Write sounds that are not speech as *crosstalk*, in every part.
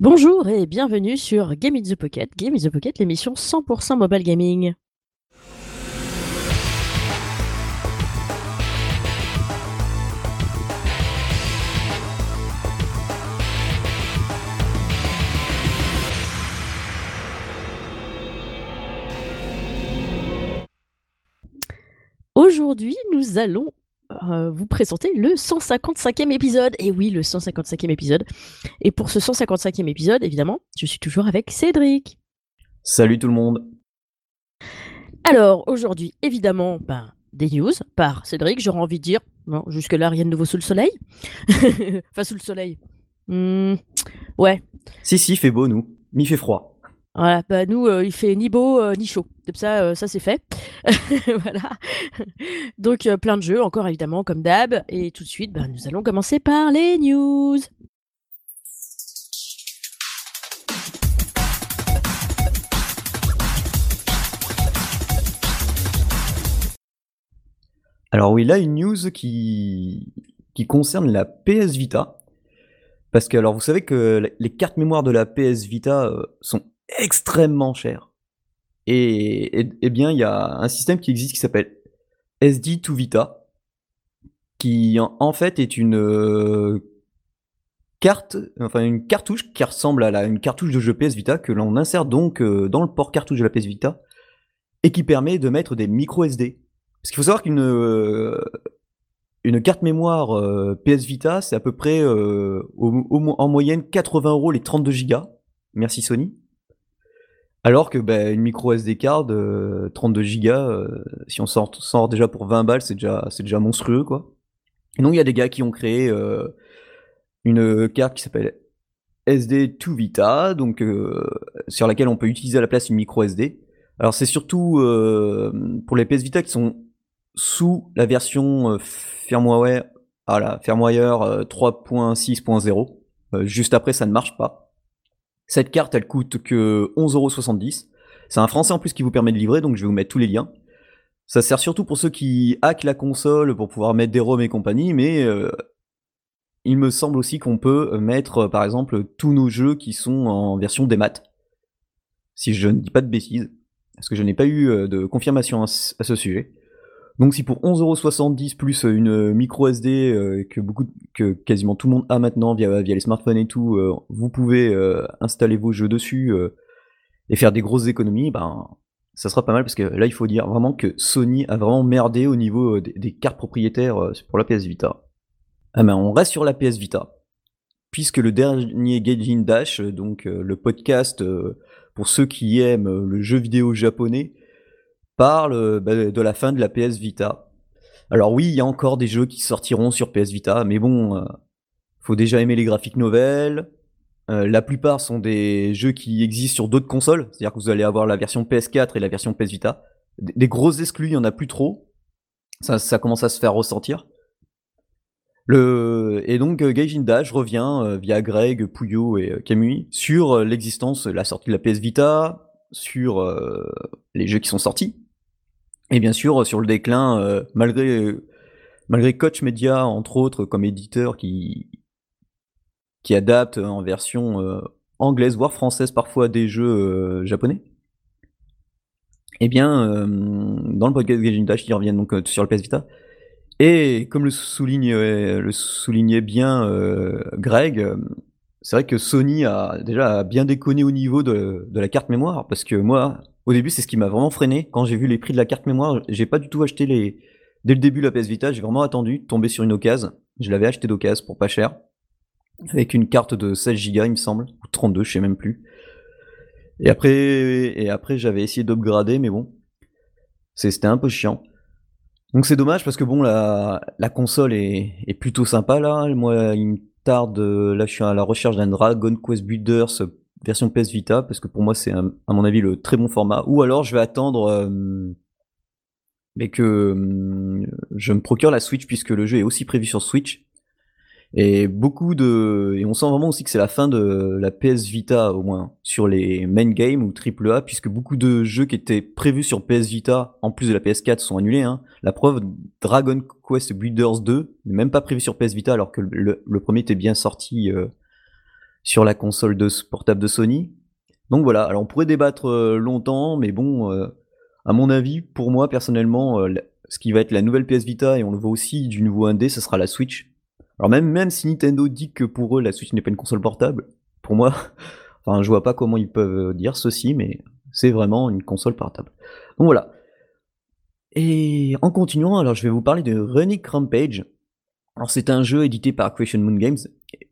Bonjour et bienvenue sur Game in the Pocket. Game in the Pocket, l'émission 100% mobile gaming. Aujourd'hui, nous allons euh, vous présenter le 155e épisode. Et oui, le 155e épisode. Et pour ce 155e épisode, évidemment, je suis toujours avec Cédric. Salut tout le monde. Alors, aujourd'hui, évidemment, ben, des news par Cédric, j'aurais envie de dire. Non, jusque-là, rien de nouveau sous le soleil. *laughs* enfin, sous le soleil. Hmm, ouais. Si, si, il fait beau, nous. Il fait froid. Voilà, bah nous, euh, il fait ni beau euh, ni chaud. Comme ça, euh, ça c'est fait. *laughs* voilà. Donc, plein de jeux, encore évidemment, comme d'hab. Et tout de suite, bah, nous allons commencer par les news. Alors oui, là, une news qui, qui concerne la PS Vita. Parce que, alors, vous savez que les cartes mémoire de la PS Vita sont extrêmement chères. Et, eh bien, il y a un système qui existe qui s'appelle SD2 Vita, qui en, fait est une carte, enfin une cartouche qui ressemble à la, une cartouche de jeu PS Vita que l'on insère donc dans le port cartouche de la PS Vita et qui permet de mettre des micro SD. Parce qu'il faut savoir qu'une euh, une carte mémoire euh, PS Vita, c'est à peu près euh, en moyenne 80 euros les 32 Go. Merci Sony. Alors que bah, une micro SD card, 32 Go, si on sort, déjà pour 20 balles, c'est déjà, c'est déjà monstrueux quoi. Et donc il y a des gars qui ont créé une carte qui s'appelle SD2 Vita, donc sur laquelle on peut utiliser à la place une micro SD. Alors c'est surtout pour les PS Vita qui sont sous la version euh, firmware, ah là, firmware 3.6.0. Euh, juste après, ça ne marche pas. Cette carte, elle coûte que 11,70€. C'est un français en plus qui vous permet de livrer, donc je vais vous mettre tous les liens. Ça sert surtout pour ceux qui hackent la console pour pouvoir mettre des ROM et compagnie, mais euh, il me semble aussi qu'on peut mettre, par exemple, tous nos jeux qui sont en version démat. Si je ne dis pas de bêtises, parce que je n'ai pas eu de confirmation à ce sujet. Donc si pour 11,70€ plus euh, une euh, micro SD euh, que beaucoup, que quasiment tout le monde a maintenant via, les smartphones et tout, vous pouvez installer vos jeux dessus et faire des grosses économies, ben ça sera pas mal parce que là il faut dire vraiment que Sony a vraiment merdé au niveau des, cartes propriétaires pour la PS Vita. Ah ben on reste sur la PS Vita puisque le dernier Gaijin Dash, donc le podcast pour ceux qui aiment le jeu vidéo japonais, parle euh, bah, de la fin de la PS Vita. Alors oui, il y a encore des jeux qui sortiront sur PS Vita, mais bon, euh, faut déjà aimer les graphiques nouvelles. Euh, la plupart sont des jeux qui existent sur d'autres consoles, c'est-à-dire que vous allez avoir la version PS4 et la version PS Vita. Des, grosses exclus, il y en a plus trop. Ça, commence à se faire ressentir. Et donc Gaijin Dash revient via Greg, Puyo et Kamui sur l'existence, la sortie de la PS Vita, sur les jeux qui sont sortis, et bien sûr, sur le déclin, euh, malgré, malgré Coach Media, entre autres, comme éditeur qui, qui adapte en version euh, anglaise, voire française parfois, des jeux euh, japonais. Eh bien, dans le podcast Gaijin Dash, ils reviennent donc sur le PS Vita. Et comme le, souligne, le soulignait bien Greg, c'est vrai que Sony a déjà bien déconné au niveau de, de la carte mémoire, parce que moi, au début, c'est ce qui m'a vraiment freiné. Quand j'ai vu les prix de la carte mémoire, j'ai pas du tout acheté les. Dès le début, la PS Vita, j'ai vraiment attendu, tomber sur une occasion. Je l'avais acheté d'occasion pour pas cher. Avec une carte de 16 Go, il me semble. Ou 32, je sais même plus. Et après, et après j'avais essayé d'upgrader, mais bon. C'était un peu chiant. Donc c'est dommage parce que bon, la, console est, est, plutôt sympa là. Moi, il me tarde. Là, je suis à la recherche d'un Dragon Quest Builders version PS Vita, parce que pour moi c'est à mon avis le très bon format. Ou alors je vais attendre euh, mais que euh, je me procure la Switch puisque le jeu est aussi prévu sur Switch. Et beaucoup de et on sent vraiment aussi que c'est la fin de la PS Vita au moins sur les main games ou AAA puisque beaucoup de jeux qui étaient prévus sur PS Vita en plus de la PS4 sont annulés. Hein. La preuve, Dragon Quest Builders 2 n'est même pas prévu sur PS Vita alors que le, premier était bien sorti. Euh, sur la console de portable de Sony. Donc voilà, alors on pourrait débattre longtemps, mais bon, à mon avis, pour moi personnellement, ce qui va être la nouvelle PS Vita, et on le voit aussi du nouveau 1D, ce sera la Switch. Alors même, même si Nintendo dit que pour eux la Switch n'est pas une console portable, pour moi, *laughs* enfin je vois pas comment ils peuvent dire ceci, mais c'est vraiment une console portable. Donc voilà. Et en continuant, alors je vais vous parler de Runic Rampage. Alors c'est un jeu édité par Creation Moon Games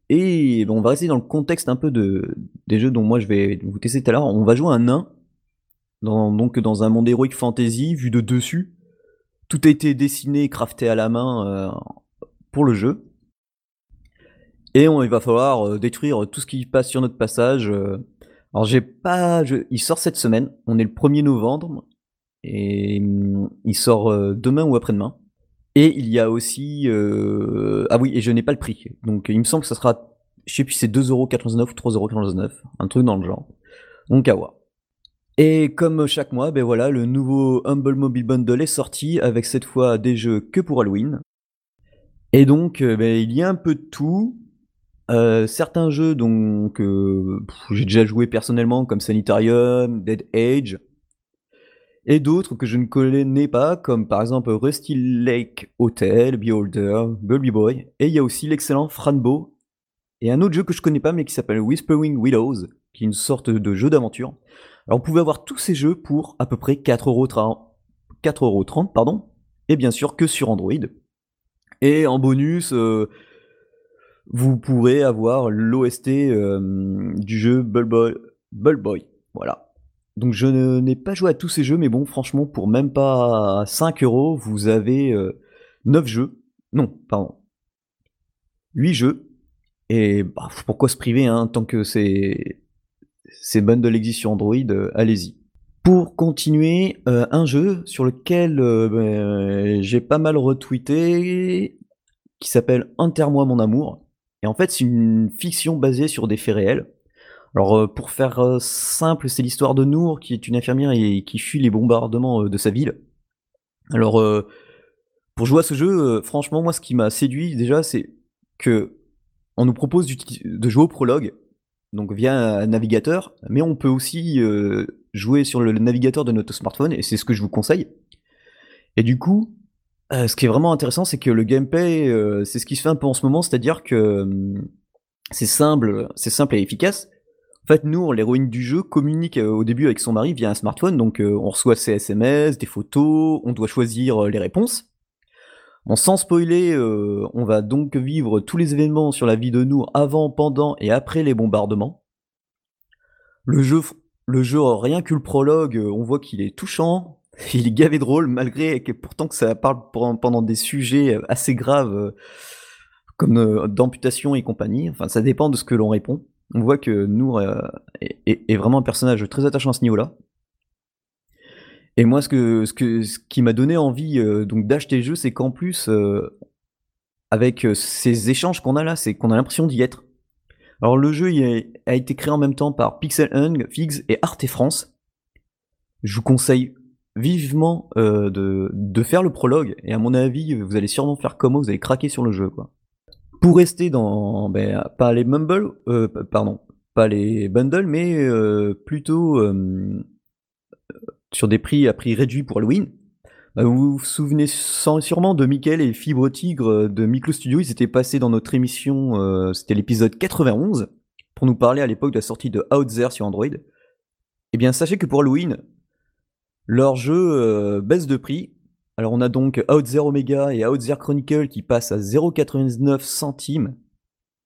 et on va rester dans le contexte un peu de, des jeux dont moi je vais vous tester tout à l'heure. On va jouer un nain dans, donc dans un monde héroïque fantasy vu de dessus. Tout a été dessiné et crafté à la main euh, pour le jeu. Et on, il va falloir euh, détruire tout ce qui passe sur notre passage. Euh. Alors j'ai pas, il sort cette semaine. On est le 1er novembre et mm, il sort demain ou après-demain. Et il y a aussi, ah oui, et je n'ai pas le prix. Donc il me semble que ça sera, je sais plus, c'est 2,99€ ou 3,99€, un truc dans le genre. Donc à voir. Et comme chaque mois, ben voilà, le nouveau Humble Mobile Bundle est sorti avec cette fois des jeux que pour Halloween. Et donc, euh, ben, il y a un peu de tout. Euh, certains jeux donc euh, j'ai déjà joué personnellement comme Sanitarium, Dead Age, et d'autres que je ne connais pas comme par exemple Rusty Lake Hotel, Beholder, Bulby Boy, et il y a aussi l'excellent Franbo et un autre jeu que je connais pas mais qui s'appelle Whispering Willows, qui est une sorte de jeu d'aventure. Alors, vous pouvez avoir tous ces jeux pour à peu près 4,30€, pardon, et bien sûr que sur Android. Et en bonus, euh, vous pourrez avoir l'OST euh, du jeu Bullboy, Boy. Voilà. Donc je n'ai pas joué à tous ces jeux, mais bon, franchement, pour même pas 5 euros, vous avez 9 euh, jeux. Non, pardon. 8 jeux. Et bah, pourquoi se priver, hein, tant que c'est c'est de existe sur Android, euh, allez-y. Pour continuer, euh, un jeu sur lequel ben, j'ai pas mal retweeté, qui s'appelle Enterre-moi mon amour. Et en fait, c'est une fiction basée sur des faits réels. Alors, pour faire simple, c'est l'histoire de Nour, qui est une infirmière et qui fuit les bombardements de sa ville. Alors, pour jouer à ce jeu, franchement, moi, ce qui m'a séduit déjà, c'est que on nous propose de jouer au prologue, donc via un navigateur, mais on peut aussi euh, jouer sur le navigateur de notre smartphone, et c'est ce que je vous conseille. Et du coup, euh, ce qui est vraiment intéressant, c'est que le gameplay, euh, c'est ce qui se fait un peu en ce moment, c'est-à-dire que hum, c'est simple, c'est simple et efficace. En fait, nous, l'héroïne du jeu, communique au début avec son mari via un smartphone, donc on reçoit ses SMS, des photos, on doit choisir les réponses. Bon, sans spoiler, euh, on va donc vivre tous les événements sur la vie de Nour avant, pendant et après les bombardements. Le jeu, le jeu rien que le prologue, euh, on voit qu'il est touchant, *laughs* il est gavé drôle, malgré que pourtant que ça parle pendant des sujets euh, assez graves, comme d'amputation et compagnie. Enfin, ça dépend de ce que l'on répond. On voit que Nour est, vraiment un personnage très attachant à ce niveau-là. Et moi, ce, qui m'a donné envie euh, donc d'acheter le jeu, c'est qu'en plus, euh, avec euh, ces échanges qu'on a là, c'est qu'on a l'impression d'y être. Alors le jeu a, été créé en même temps par Pixel Hung, Figs et Arte France. Je vous conseille vivement de, de, faire le prologue, et à mon avis, vous allez sûrement faire comme moi, vous allez craquer sur le jeu. Quoi. Pour rester dans, ben, pas les mumble, pardon, pas les bundles, mais plutôt sur des prix à prix réduit pour Halloween. Bah, vous vous souvenez sûrement de Michael et Fibre Tigre euh, de Miklo Studio, ils étaient passés dans notre émission, euh, c'était l'épisode 91, pour nous parler à l'époque de la sortie de Out sur Android. Eh bien, sachez que pour Halloween, leur jeu euh, baisse de prix. Alors on a donc Out Omega et Out Chronicle qui passent à 0,99 centimes.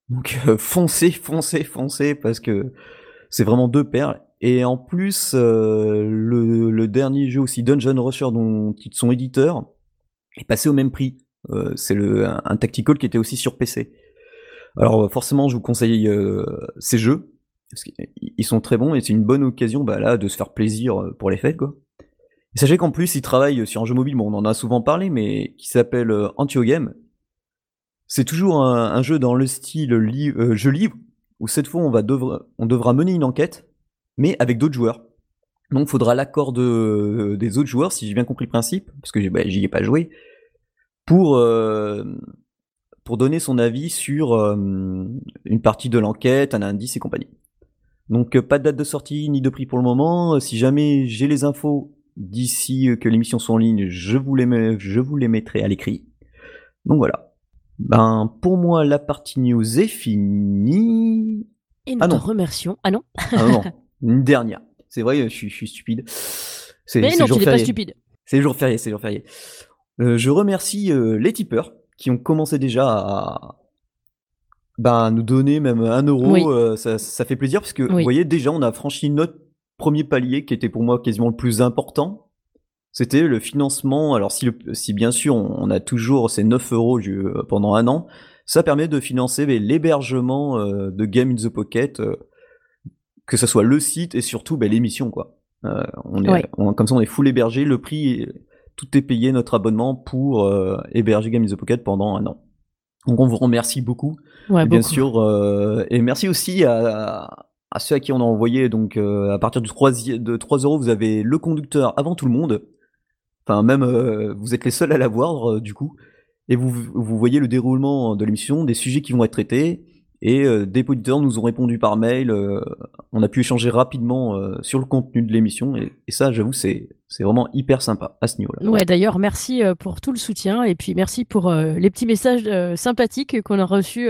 Donc foncez, foncez, foncez, parce que c'est vraiment deux perles. Et en plus, euh, le, dernier jeu aussi, Dungeon Rusher, dont ils sont éditeurs, est passé au même prix. Euh, c'est un, un, tactical qui était aussi sur PC. Alors forcément, je vous conseille euh, ces jeux, parce qu'ils sont très bons et c'est une bonne occasion bah, là, de se faire plaisir pour les fêtes. Quoi. Sachez qu'en plus, ils travaillent sur un jeu mobile, bon, on en a souvent parlé, mais qui s'appelle Antiogame. C'est toujours un, jeu dans le style jeu livre, où cette fois on, va on devra mener une enquête mais avec d'autres joueurs. Donc, il faudra l'accord de, des autres joueurs, si j'ai bien compris le principe, parce que bah, j'y ai pas joué, pour, euh, pour donner son avis sur euh, une partie de l'enquête, un indice et compagnie. Donc pas de date de sortie ni de prix pour le moment. Si jamais j'ai les infos d'ici que l'émission soit en ligne, je vous les, je vous les mettrai à l'écrit. Donc voilà. Ben pour moi la partie news est finie. Et nous Ah te remercions. Ah non Ah non, *laughs* une dernière. C'est vrai, je suis, je suis stupide. Mais non, tu n'es pas stupide. C'est le jour férié, c'est jour férié. Euh, je remercie euh, les tipeurs qui ont commencé déjà à ben, nous donner même un euro. Oui. euh, ça, ça fait plaisir parce que Oui. vous voyez, déjà, on a franchi notre premier palier qui était pour moi quasiment le plus important. C'était le financement. Alors, si, le- si bien sûr, on, a toujours ces 9 euros euh, pendant un an, ça permet de financer l'hébergement euh, de Game in the Pocket, euh, que ce soit le site et surtout ben, l'émission, quoi. Euh, on est, Ouais. on- comme ça, on est full hébergé. Le prix, tout est payé, notre abonnement pour euh, héberger Game in the Pocket pendant un an. Donc, on vous remercie beaucoup. Ouais, bien beaucoup. sûr, euh, et merci aussi à, à ceux à qui on a envoyé. Donc, euh, à partir de 3, de 3 euros, vous avez le conducteur avant tout le monde. Enfin, même, euh, vous êtes les seuls à l'avoir, euh, du coup. Et vous, vous voyez le déroulement de l'émission, des sujets qui vont être traités. Et des auditeurs nous ont répondu par mail. on a pu échanger rapidement sur le contenu de l'émission. Et, ça, j'avoue, c'est c'est vraiment hyper sympa à ce niveau-là. Ouais, d'ailleurs, merci pour tout le soutien et puis merci pour les petits messages sympathiques qu'on a reçus.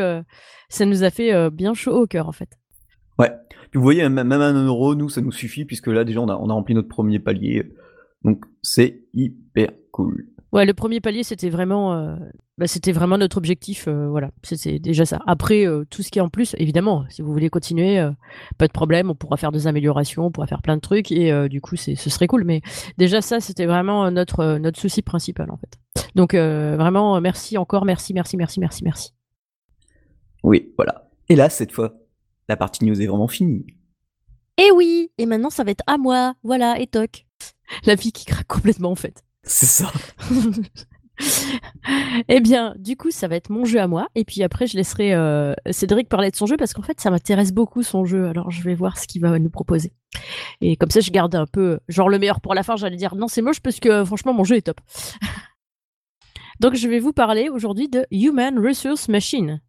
ça nous a fait bien chaud au cœur, en fait. Ouais. Vous voyez, même un euro, nous, ça nous suffit, puisque là, déjà, on a, on a rempli notre premier palier. Donc, c'est hyper cool. Ouais, le premier palier, c'était vraiment, euh, bah, c'était vraiment notre objectif. euh, voilà, c'était déjà ça. Après, euh, tout ce qui est en plus, évidemment, si vous voulez continuer, pas de problème, on pourra faire des améliorations, on pourra faire plein de trucs et du coup, c'est, ce serait cool. Mais déjà, ça, c'était vraiment notre notre souci principal en fait. Donc vraiment, merci encore, merci, merci, merci, merci, merci. Oui, voilà. Et là, cette fois, la partie news est vraiment finie. Et oui, et maintenant, ça va être à moi. Voilà, et toc. La vie qui craque complètement en fait. C'est ça. *laughs* eh bien, du coup, ça va être mon jeu à moi. Et puis après, je laisserai euh, Cédric parler de son jeu parce qu'en fait, ça m'intéresse beaucoup son jeu. Alors, je vais voir ce qu'il va nous proposer. Et comme ça, je garde un peu, genre le meilleur pour la fin. J'allais dire non, c'est moche parce que franchement, mon jeu est top. *laughs* Donc, je vais vous parler aujourd'hui de Human Resource Machine.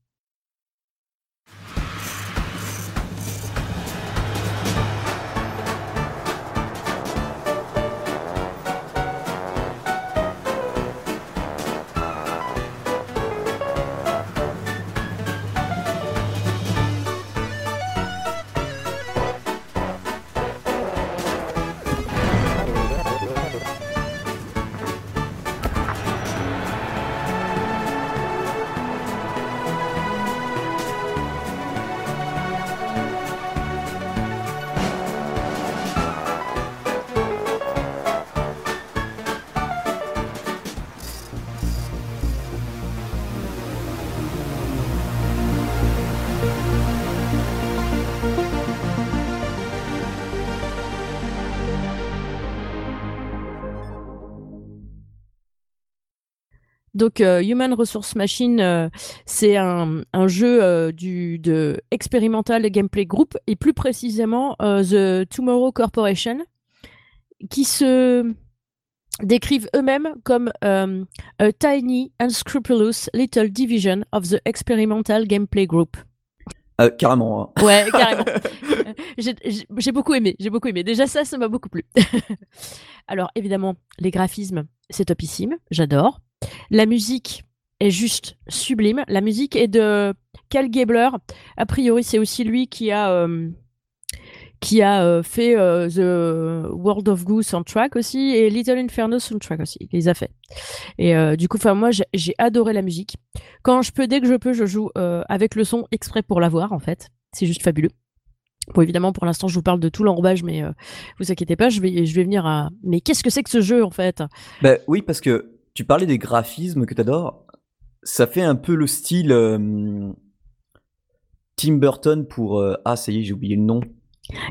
Donc, euh, Human Resource Machine, euh, c'est un, un jeu euh, du, de Experimental Gameplay Group et plus précisément The Tomorrow Corporation, qui se décrivent eux-mêmes comme euh, a tiny, unscrupulous little division of the Experimental Gameplay Group. Euh, carrément. hein. Ouais, *laughs* carrément. J'ai beaucoup aimé, j'ai beaucoup aimé. Déjà ça, ça m'a beaucoup plu. *laughs* Alors évidemment, les graphismes, c'est topissime, j'adore. La musique est juste sublime. La musique est de Cal Gabler. A priori, c'est aussi lui qui a euh, qui a euh, fait euh, The World of Goo soundtrack aussi et Little Inferno soundtrack aussi. Il les a fait. Et du coup, moi, j'ai- adoré la musique. Quand je peux, dès que je peux, je joue avec le son exprès pour l'avoir en fait. C'est juste fabuleux. Bon, évidemment, pour l'instant, je vous parle de tout l'enrobage, mais vous inquiétez pas, je vais, je vais venir à. Mais qu'est-ce que c'est que ce jeu en fait? Bah oui, parce que tu parlais des graphismes que t'adores. Ça fait un peu le style Tim Burton pour... euh, ah, ça y est, j'ai oublié le nom.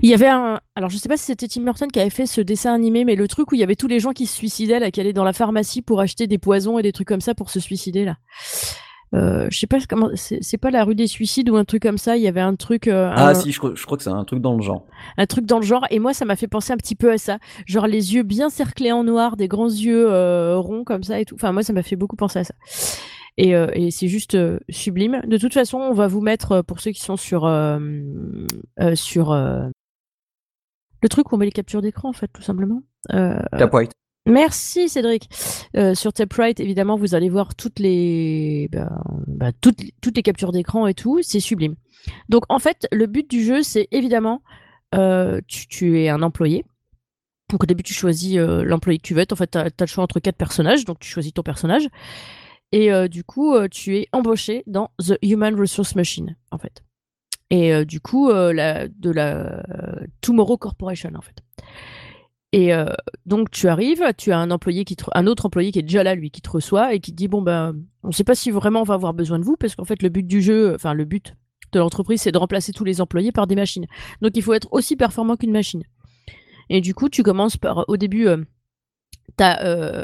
Il y avait un. Alors, je sais pas si c'était Tim Burton qui avait fait ce dessin animé, mais le truc où il y avait tous les gens qui se suicidaient, là, qui allaient dans la pharmacie pour acheter des poisons et des trucs comme ça pour se suicider, là. Euh, je sais pas comment. C'est pas la rue des suicides ou un truc comme ça. Il y avait un truc. euh, Ah un- si, je, crois- je crois que c'est un truc dans le genre. un truc dans le genre et moi ça m'a fait penser un petit peu à ça genre les yeux bien cerclés en noir des grands yeux euh, ronds comme ça et tout enfin moi ça m'a fait beaucoup penser à ça Et, et c'est juste sublime. De toute façon, on va vous mettre, pour ceux qui sont sur, sur le truc où on met les captures d'écran, en fait, tout simplement. White. Merci Cédric. Euh, sur Taprite, évidemment, vous allez voir toutes les, bah, bah, toutes, toutes, les captures d'écran et tout. C'est sublime. Donc en fait, le but du jeu, c'est évidemment, euh, tu, es un employé. Donc au début, tu choisis euh, l'employé que tu veux être. En fait, tu as, le choix entre quatre personnages. Donc tu choisis ton personnage. Et du coup, tu es embauché dans The Human Resource Machine, en fait. Et du coup, la, de la Tomorrow Corporation, en fait. Et euh, donc tu arrives, tu as un employé qui un autre employé qui est déjà là, lui, qui te reçoit et qui te dit bon ben, on ne sait pas si vraiment on va avoir besoin de vous parce qu'en fait le but du jeu, enfin le but de l'entreprise, c'est de remplacer tous les employés par des machines. Donc il faut être aussi performant qu'une machine. Et du coup, tu commences par au début, euh, tu as euh,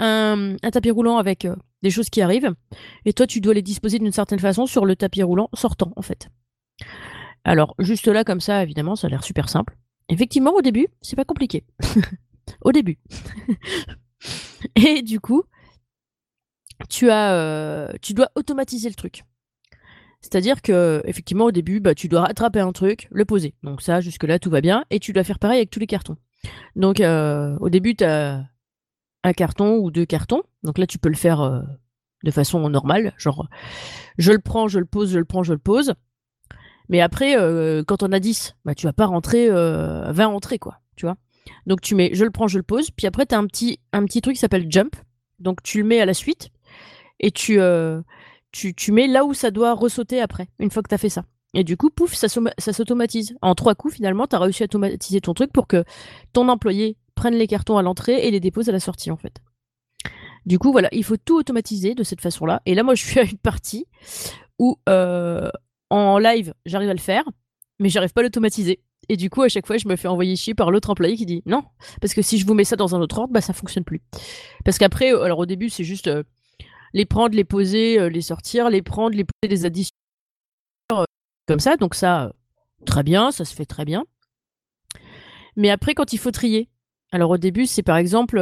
un, un, tapis roulant avec des choses qui arrivent et toi tu dois les disposer d'une certaine façon sur le tapis roulant sortant en fait. Alors juste là comme ça, évidemment, ça a l'air super simple. Effectivement, au début, c'est pas compliqué. *laughs* au début. *laughs* Et du coup, tu as, euh, tu dois automatiser le truc. C'est-à-dire que, effectivement, au début, bah, tu dois rattraper un truc, le poser. Donc ça, jusque-là, tout va bien. Et tu dois faire pareil avec tous les cartons. Donc, euh, au début, tu as un carton ou deux cartons. Donc là, tu peux le faire euh, de façon normale. Genre, je le prends, je le pose, je le prends, je le pose. Mais après, euh, quand on a 10, bah, tu vas pas rentrer euh, 20 entrées, quoi. Tu vois Donc tu mets, je le prends, je le pose. Puis après, tu as un petit, un petit truc qui s'appelle jump. Donc tu le mets à la suite et tu, euh, tu, tu, mets là où ça doit ressauter après, une fois que tu as fait ça. Et du coup, pouf, ça, ça s'automatise. En trois coups, finalement, tu as réussi à automatiser ton truc pour que ton employé prenne les cartons à l'entrée et les dépose à la sortie, en fait. Du coup, voilà, il faut tout automatiser de cette façon-là. Et là, moi, je suis à une partie où euh, en live, j'arrive à le faire, mais j'arrive pas à l'automatiser. Et du coup, à chaque fois, je me fais envoyer chier par l'autre employé qui dit non, parce que si je vous mets ça dans un autre ordre, bah ça fonctionne plus. Parce qu'après, euh, alors au début, c'est juste euh, les prendre, les poser, euh, les sortir, les prendre, les poser, les additions comme ça. Donc ça, très bien, ça se fait très bien. Mais après, quand il faut trier, alors au début, c'est par exemple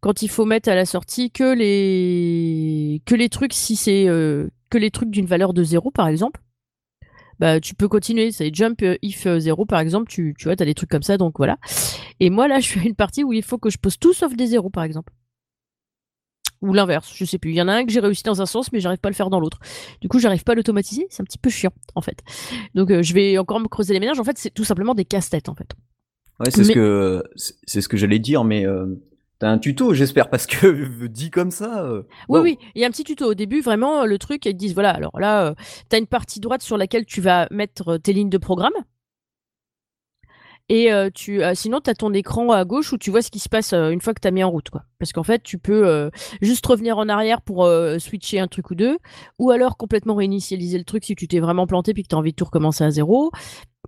quand il faut mettre à la sortie que les que les trucs si c'est que les trucs d'une valeur de 0 par exemple, bah tu peux continuer. C'est jump euh, if 0 euh, par exemple, tu, tu vois, tu as des trucs comme ça, donc voilà. Et moi là, *laughs* je suis à une partie où il faut que je pose tout sauf des 0 par exemple. Ou l'inverse, je sais plus. Il y en a un que j'ai réussi dans un sens, mais j'arrive pas à le faire dans l'autre. Du coup, j'arrive pas à l'automatiser. C'est un petit peu chiant, en fait. Donc, euh, je vais encore me creuser les ménages. En fait, c'est tout simplement des casse-têtes, en fait. Ouais, c'est ce que c'est ce que j'allais dire, mais T'as un tuto, j'espère, parce que *laughs* dit comme ça. Euh, oui, oui, il y a un petit tuto au début. Vraiment, le truc, ils te disent voilà, alors là, euh, t'as une partie droite sur laquelle tu vas mettre euh, tes lignes de programme. Et tu, sinon, tu as ton écran à gauche où tu vois ce qui se passe une fois que tu as mis en route. Quoi. Parce qu'en fait, tu peux juste revenir en arrière pour switcher un truc ou deux, ou alors complètement réinitialiser le truc si tu t'es vraiment planté puis que tu as envie de tout recommencer à zéro,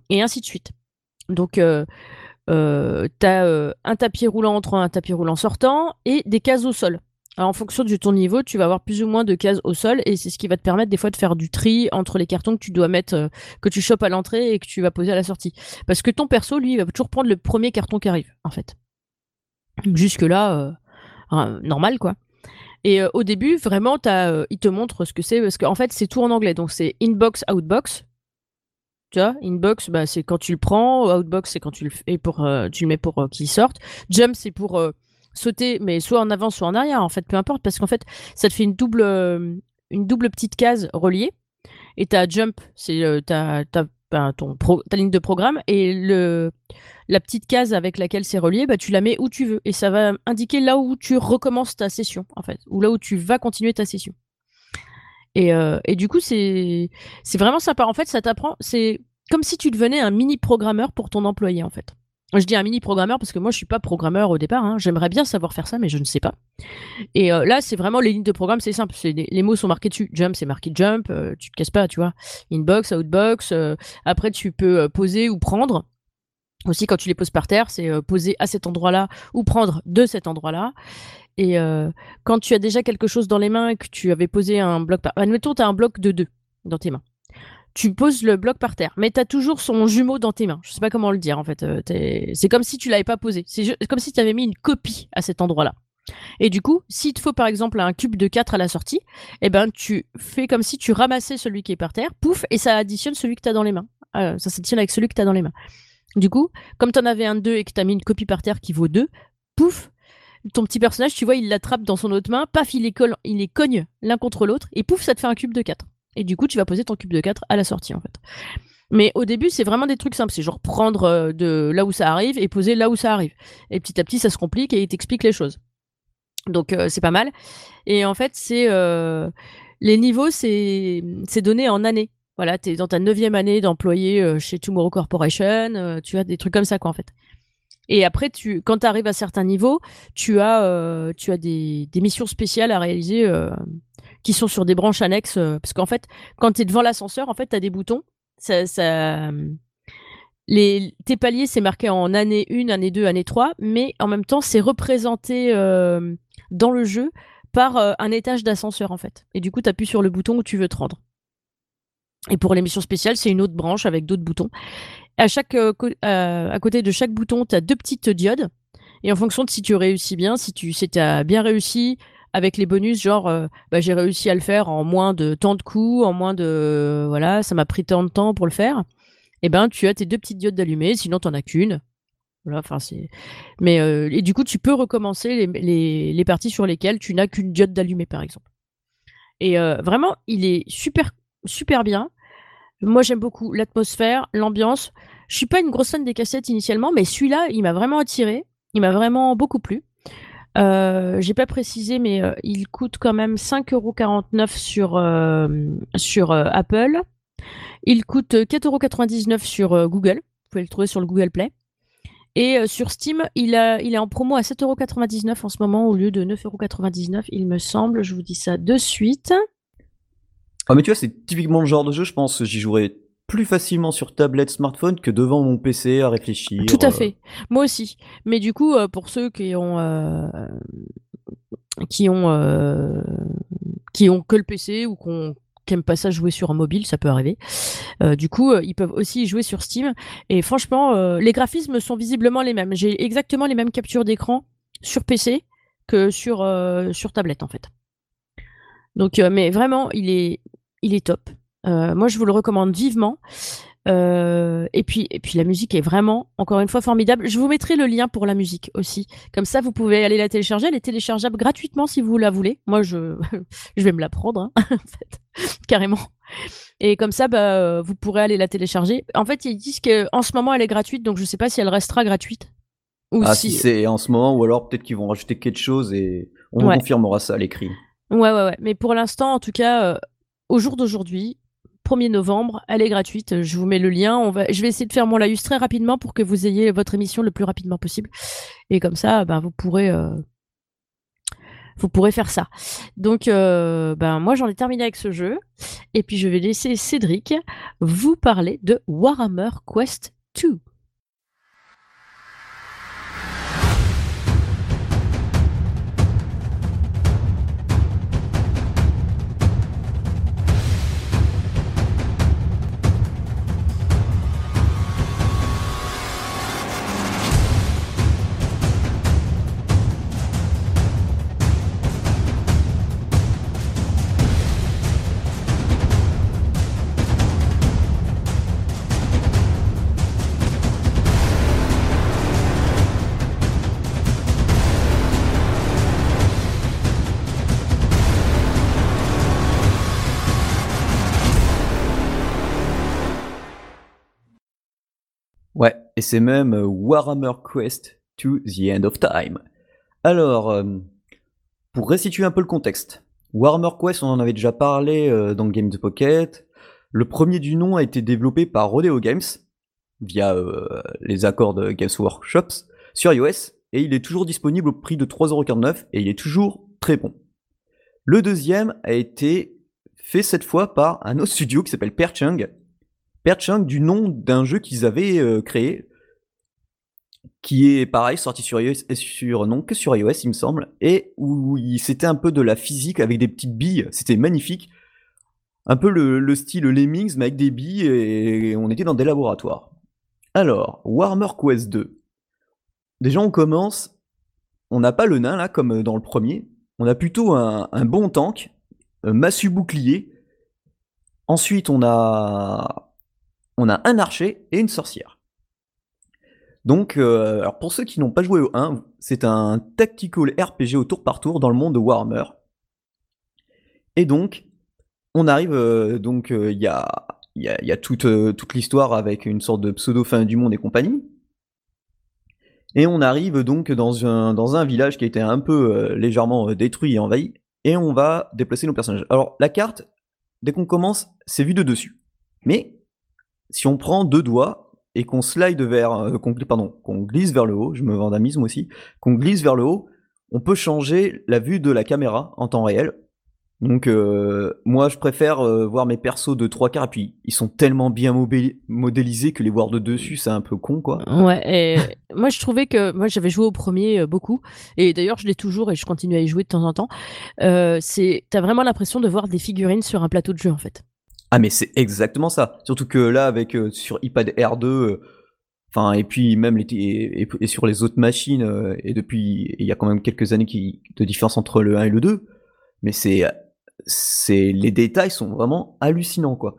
et ainsi de suite. Donc, euh, euh, un tapis roulant entrant, un tapis roulant sortant et des cases au sol. Alors, en fonction de ton niveau, tu vas avoir plus ou moins de cases au sol et c'est ce qui va te permettre des fois de faire du tri entre les cartons que tu dois mettre, euh, que tu chopes à l'entrée et que tu vas poser à la sortie. Parce que ton perso, lui, il va toujours prendre le premier carton qui arrive, en fait. Jusque-là, normal, quoi. Et au début, vraiment, il te montre ce que c'est, parce qu'en fait, c'est tout en anglais. Donc, c'est inbox, outbox. Tu vois, inbox, bah, c'est quand tu le prends. Outbox, c'est quand tu le fais pour, euh, tu le mets pour euh, qu'il sorte. Jump, c'est pour euh, sauter, mais soit en avant, soit en arrière. En fait, peu importe, parce qu'en fait, ça te fait une double, une double petite case reliée. Et ta jump, c'est ta, ben, ton ta ligne de programme. Et le, la petite case avec laquelle c'est relié, bah, tu la mets où tu veux. Et ça va indiquer là où tu recommences ta session, en fait. Ou là où tu vas continuer ta session. Et, euh, et du coup, c'est vraiment sympa. En fait, ça t'apprend. C'est comme si tu devenais un mini programmeur pour ton employé, en fait. Je dis un mini programmeur parce que moi, je suis pas programmeur au départ. Hein. J'aimerais bien savoir faire ça, mais je ne sais pas. Et euh, là, c'est vraiment les lignes de programme, c'est simple. Les, les, mots sont marqués dessus. Jump, c'est marqué jump. Euh, tu te casses pas, tu vois. Inbox, outbox. après, tu peux poser ou prendre. Aussi, quand tu les poses par terre, c'est poser à cet endroit-là ou prendre de cet endroit-là. Et euh, quand tu as déjà quelque chose dans les mains et que tu avais posé un bloc par... Admettons, tu as un bloc de 2 dans tes mains. Tu poses le bloc par terre, mais tu as toujours son jumeau dans tes mains. Je sais pas comment le dire en fait. Euh, c'est comme si tu l'avais pas posé. C'est comme si tu avais mis une copie à cet endroit-là. Et du coup, s'il te faut par exemple un cube de 4 à la sortie, eh ben tu fais comme si tu ramassais celui qui est par terre, pouf, et ça additionne celui que tu as dans les mains. Euh, ça s'additionne avec celui que tu as dans les mains. Du coup, comme tu en avais un 2 et que tu as mis une copie par terre qui vaut 2, pouf, ton petit personnage, tu vois, il l'attrape dans son autre main, paf, il les, colle, il les cogne l'un contre l'autre, et pouf, ça te fait un cube de 4. Et du coup, tu vas poser ton cube de 4 à la sortie, en fait. Mais au début, c'est vraiment des trucs simples. C'est genre prendre euh, de là où ça arrive et poser là où ça arrive. Et petit à petit, ça se complique et il t'explique les choses. Donc, euh, c'est pas mal. Et en fait, c'est. Euh, les niveaux, c'est donné en années. Voilà, tu es dans ta neuvième année d'employé chez Tomorrow Corporation. tu as des trucs comme ça, quoi, en fait. Et après, tu, quand tu arrives à certains niveaux, tu as, tu as des, missions spéciales à réaliser qui sont sur des branches annexes. parce qu'en fait, quand tu es devant l'ascenseur, en fait, tu as des boutons ça, les, tes paliers, c'est marqué en année 1, année 2, année 3, mais en même temps, c'est représenté euh, dans le jeu par euh, un étage d'ascenseur, en fait. Et du coup, tu appuies sur le bouton où tu veux te rendre. Et pour les missions spéciales, c'est une autre branche avec d'autres boutons. À, chaque, euh, à côté de chaque bouton, tu as deux petites diodes. Et en fonction de si tu réussis bien, si tu si as bien réussi, avec les bonus, genre euh, bah, j'ai réussi à le faire en moins de tant de coups, en moins de voilà, ça m'a pris tant de temps pour le faire. Et eh ben tu as tes deux petites diodes d'allumées, sinon t'en as qu'une. Voilà, enfin c'est. Mais euh, et du coup tu peux recommencer les, les, parties sur lesquelles tu n'as qu'une diode d'allumée par exemple. Et euh, vraiment il est super super bien. Moi j'aime beaucoup l'atmosphère, l'ambiance. Je suis pas une grosse fan des cassettes initialement, mais celui-là il m'a vraiment attiré. Il m'a vraiment beaucoup plu. Euh, j'ai pas précisé, mais euh, il coûte quand même 5,49€ sur, euh, sur Apple. Il coûte 4,99€ sur Google. Vous pouvez le trouver sur le Google Play. Et sur Steam, il, il est en promo à 7,99€ en ce moment au lieu de 9,99€, il me semble. Je vous dis ça de suite. Ah, mais tu vois, c'est typiquement le genre de jeu, je pense. J'y jouerais plus facilement sur tablette, smartphone que devant mon PC à réfléchir. Tout à euh. fait. Moi aussi. Mais du coup, euh, pour ceux qui ont euh, qui ont qui ont que le PC ou qu'on qui n'aiment pas ça jouer sur un mobile, ça peut arriver. du coup, ils peuvent aussi jouer sur Steam. Et franchement, les graphismes sont visiblement les mêmes. J'ai exactement les mêmes captures d'écran sur PC que sur sur tablette en fait. Donc, mais vraiment, il est il est top. Euh, moi, je vous le recommande vivement. Euh, et puis, et puis la musique est vraiment, encore une fois, formidable. Je vous mettrai le lien pour la musique aussi. Comme ça, vous pouvez aller la télécharger. Elle est téléchargeable gratuitement si vous la voulez. Moi, je, *laughs* je vais me la prendre, hein, *laughs* en fait, carrément. Et comme ça, bah, vous pourrez aller la télécharger. En fait, ils disent qu'en ce moment, elle est gratuite, donc je sais pas si elle restera gratuite. Ou ah, si, c'est en ce moment, ou alors peut-être qu'ils vont rajouter quelque chose et on confirmera ça à l'écrit. Ouais, ouais, ouais. Mais pour l'instant, en tout cas, euh, au jour d'aujourd'hui, 1er novembre. Elle est gratuite. Je vous mets le lien. Je vais essayer de faire mon laïus très rapidement pour que vous ayez votre émission le plus rapidement possible. Et comme ça, ben, vous pourrez. Euh, vous pourrez faire ça. Donc, euh, ben moi j'en ai terminé avec ce jeu, et puis je vais laisser Cédric vous parler de Warhammer Quest 2. Et c'est même euh, Warhammer Quest to the End of Time. Alors, euh, pour restituer un peu le contexte, Warhammer Quest, on en avait déjà parlé euh, dans Games Pocket. Le premier du nom a été développé par Rodeo Games via les accords de Games Workshops sur iOS et il est toujours disponible au prix de 3,49€ et il est toujours très bon. Le deuxième a été fait cette fois par un autre studio qui s'appelle Perchung Perchung du nom d'un jeu qu'ils avaient créé, qui est pareil sorti sur iOS sur non que sur iOS il me semble, et où c'était un peu de la physique avec des petites billes, c'était magnifique, un peu le, style Lemmings mais avec des billes et on était dans des laboratoires. Alors Warhammer Quest 2. Déjà on commence on n'a pas le nain là comme dans le premier. On a plutôt un, un bon tank, un massu bouclier. Ensuite, on a, on a un archer et une sorcière. Donc, euh, pour ceux qui n'ont pas joué au 1, c'est un tactical RPG au tour par tour dans le monde de Warhammer. Et donc, on arrive, euh, donc euh, il y a, toute, l'histoire avec une sorte de pseudo fin du monde et compagnie. Et on arrive donc dans un, dans un village qui a été un peu légèrement détruit et envahi. Et on va déplacer nos personnages. Alors la carte, dès qu'on commence, c'est vu de dessus. Mais si on prend deux doigts et qu'on slide vers, euh, pardon, qu'on glisse vers le haut, je me vandamisme aussi, qu'on glisse vers le haut, on peut changer la vue de la caméra en temps réel. Donc euh, moi je préfère euh, voir mes persos de trois quarts et puis ils sont tellement bien modélisés que les voir de dessus c'est un peu con quoi. Ouais *laughs* moi je trouvais que moi j'avais joué au premier beaucoup et d'ailleurs je l'ai toujours et je continue à y jouer de temps en temps. c'est t'as vraiment l'impression de voir des figurines sur un plateau de jeu en fait. Ah mais c'est exactement ça. Surtout que là, avec euh, sur iPad R2, euh, enfin et puis même les, et, sur les autres machines, euh, et depuis il y a quand même quelques années qui, de différence entre le 1 et le 2, mais c'est c'est les détails sont vraiment hallucinants quoi.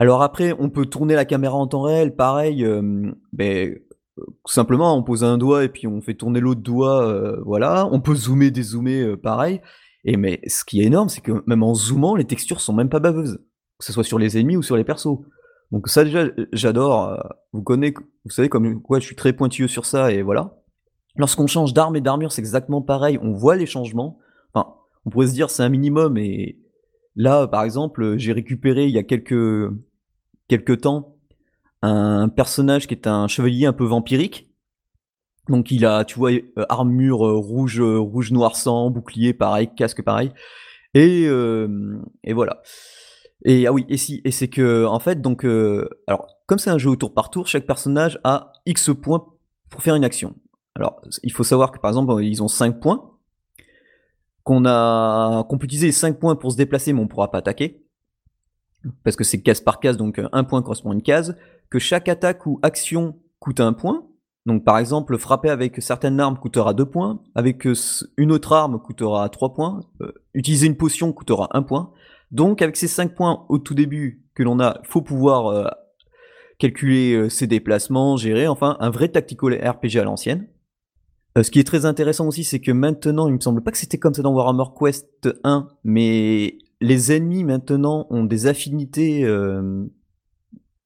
Alors après, on peut tourner la caméra en temps réel, pareil, mais simplement on pose un doigt et puis on fait tourner l'autre doigt, voilà. On peut zoomer, dézoomer, pareil. Et mais ce qui est énorme, c'est que même en zoomant, les textures sont même pas baveuses que ce soit sur les ennemis ou sur les persos. Donc ça déjà, j'adore. Euh, vous connaissez, vous savez comme quoi je suis très pointilleux sur ça et voilà. Lorsqu'on change d'arme et d'armure, c'est exactement pareil. On voit les changements. Enfin, on pourrait se dire c'est un minimum et là, par exemple, j'ai récupéré il y a quelques quelques temps un personnage qui est un chevalier un peu vampirique. Donc il a, tu vois, euh, armure euh, rouge, rouge noir sang, bouclier pareil, casque pareil. Et, et voilà. Et ah oui, et si, et c'est que en fait, donc, euh, alors comme c'est un jeu au tour par tour, chaque personnage a X points pour faire une action. Alors, il faut savoir que par exemple, ils ont 5 points, qu'on a, qu'on peut utiliser 5 points pour se déplacer, mais on pourra pas attaquer, parce que c'est case par case, donc un point correspond à une case, que chaque attaque ou action coûte un point. Donc par exemple, frapper avec certaines armes coûtera 2 points, avec une autre arme coûtera 3 points, euh, utiliser une potion coûtera 1 point, donc avec ces 5 points au tout début que l'on a, faut pouvoir euh, calculer euh, ses déplacements, gérer, enfin un vrai tactical RPG à l'ancienne. Euh, ce qui est très intéressant aussi, c'est que maintenant, il me semble pas que c'était comme ça dans Warhammer Quest 1, mais les ennemis maintenant ont des affinités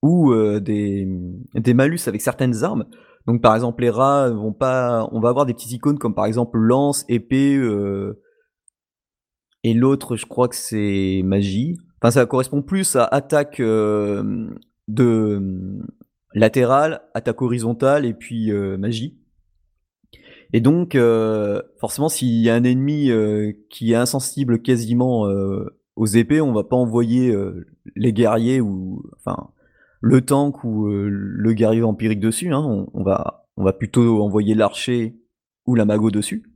ou des, des malus avec certaines armes. Donc par exemple les rats vont pas, on va avoir des petites icônes comme par exemple lance, épée, et l'autre, je crois que c'est magie. Enfin, ça correspond plus à attaque euh, de latérale, attaque horizontale et puis euh, magie. Et donc, euh, forcément, s'il y a un ennemi qui est insensible quasiment aux épées, on va pas envoyer les guerriers ou enfin le tank ou le guerrier empirique dessus. Hein. On, on, va on va plutôt envoyer l'archer ou la mago dessus.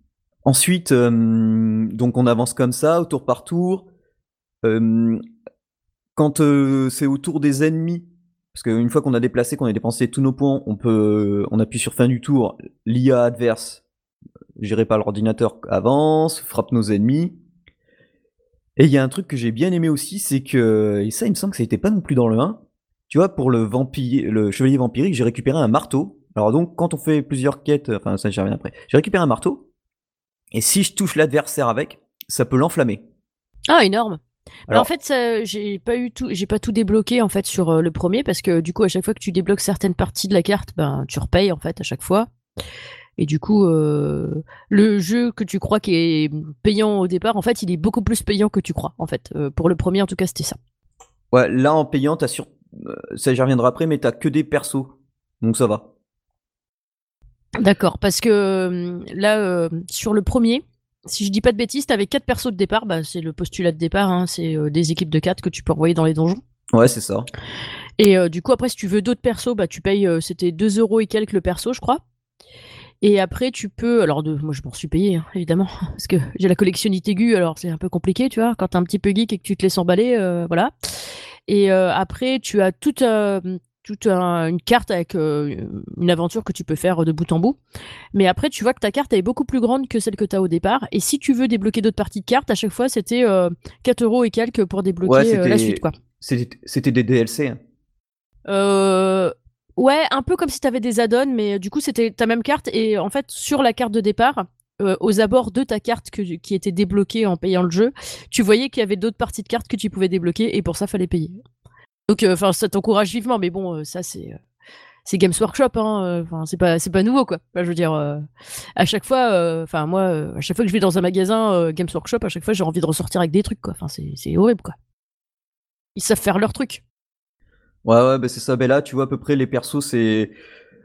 Ensuite, euh, donc on avance comme ça, tour par tour. Euh, quand euh, c'est au tour des ennemis, parce qu'une fois qu'on a déplacé, qu'on a dépensé tous nos points, on peut, on appuie sur fin du tour, l'IA adverse, géré par l'ordinateur, avance, frappe nos ennemis. Et il y a un truc que j'ai bien aimé aussi, c'est que, et ça il me semble que ça n'était pas non plus dans le 1, tu vois, pour le vampire, le chevalier vampirique, j'ai récupéré un marteau. Alors donc, quand on fait plusieurs quêtes, enfin ça j'y reviens après, j'ai récupéré un marteau, et si je touche l'adversaire avec, ça peut l'enflammer. Ah, énorme. en fait, j'ai pas eu tout, j'ai pas tout débloqué en fait sur euh, le premier parce que du coup, à chaque fois que tu débloques certaines parties de la carte, ben tu repayes en fait à chaque fois. Et du coup, euh, le jeu que tu crois qui est payant au départ, en fait, il est beaucoup plus payant que tu crois. En fait, euh, pour le premier, en tout cas, c'était ça. Ouais, là en payant, t'as sur, ça j'y reviendrai après, mais t'as que des persos, donc ça va. D'accord, parce que euh, là, euh, sur le premier, si je dis pas de bêtises, t'avais quatre persos de départ, bah, c'est le postulat de départ, hein, c'est euh, des équipes de quatre que tu peux envoyer dans les donjons. Ouais, c'est ça. Et du coup, après, si tu veux d'autres persos, bah, tu payes, c'était 2 euros et quelques le perso, je crois. Et après, tu peux, alors de, moi je m'en suis payé, hein, évidemment, *laughs* parce que j'ai la collectionnite aiguë, alors c'est un peu compliqué, tu vois, quand t'es un petit peu geek et que tu te laisses emballer, voilà. Et après, tu as tout, toute une carte avec une aventure que tu peux faire de bout en bout. Mais après, tu vois que ta carte est beaucoup plus grande que celle que tu as au départ. Et si tu veux débloquer d'autres parties de cartes, à chaque fois, c'était 4 euros et quelques pour débloquer la suite. quoi. C'était des DLC. Hein. Euh, ouais, un peu comme si tu avais des add-ons, mais du coup, c'était ta même carte. Et en fait, sur la carte de départ, euh, aux abords de ta carte qui était débloquée en payant le jeu, tu voyais qu'il y avait d'autres parties de cartes que tu pouvais débloquer et pour ça, fallait payer. Donc, euh, enfin, ça t'encourage vivement, mais bon, ça, c'est c'est Games Workshop hein enfin c'est pas c'est pas nouveau quoi. Je veux dire à chaque fois enfin moi à chaque fois que je vais dans un magasin Games Workshop à chaque fois j'ai envie de ressortir avec des trucs quoi. Enfin c'est horrible quoi. Ils savent faire leur truc Ouais, ouais, bah c'est ça. Ben là, tu vois, à peu près, les persos, c'est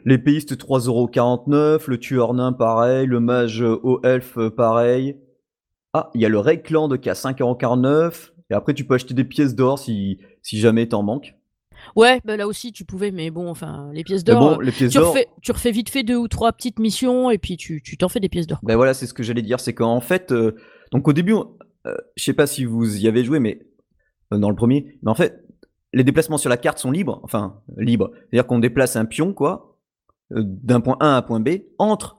l'épéiste 3,49€, le tueur nain, pareil, le mage au elfe, pareil. Ah, il y a le Reikland qui est à 5,49€, et après, tu peux acheter des pièces d'or si, si jamais t'en manques. Ouais, bah là aussi tu pouvais, mais bon, enfin, les pièces d'or. Bon, tu, refais, tu refais vite fait deux ou trois petites missions et puis tu t'en fais des pièces d'or. Ben voilà, c'est ce que j'allais dire, c'est qu'en fait, euh, donc au début, euh, je sais pas si vous y avez joué, mais euh, dans le premier, mais en fait, les déplacements sur la carte sont libres, enfin libres. C'est-à-dire qu'on déplace un pion, quoi, euh, d'un point A à un point B, entre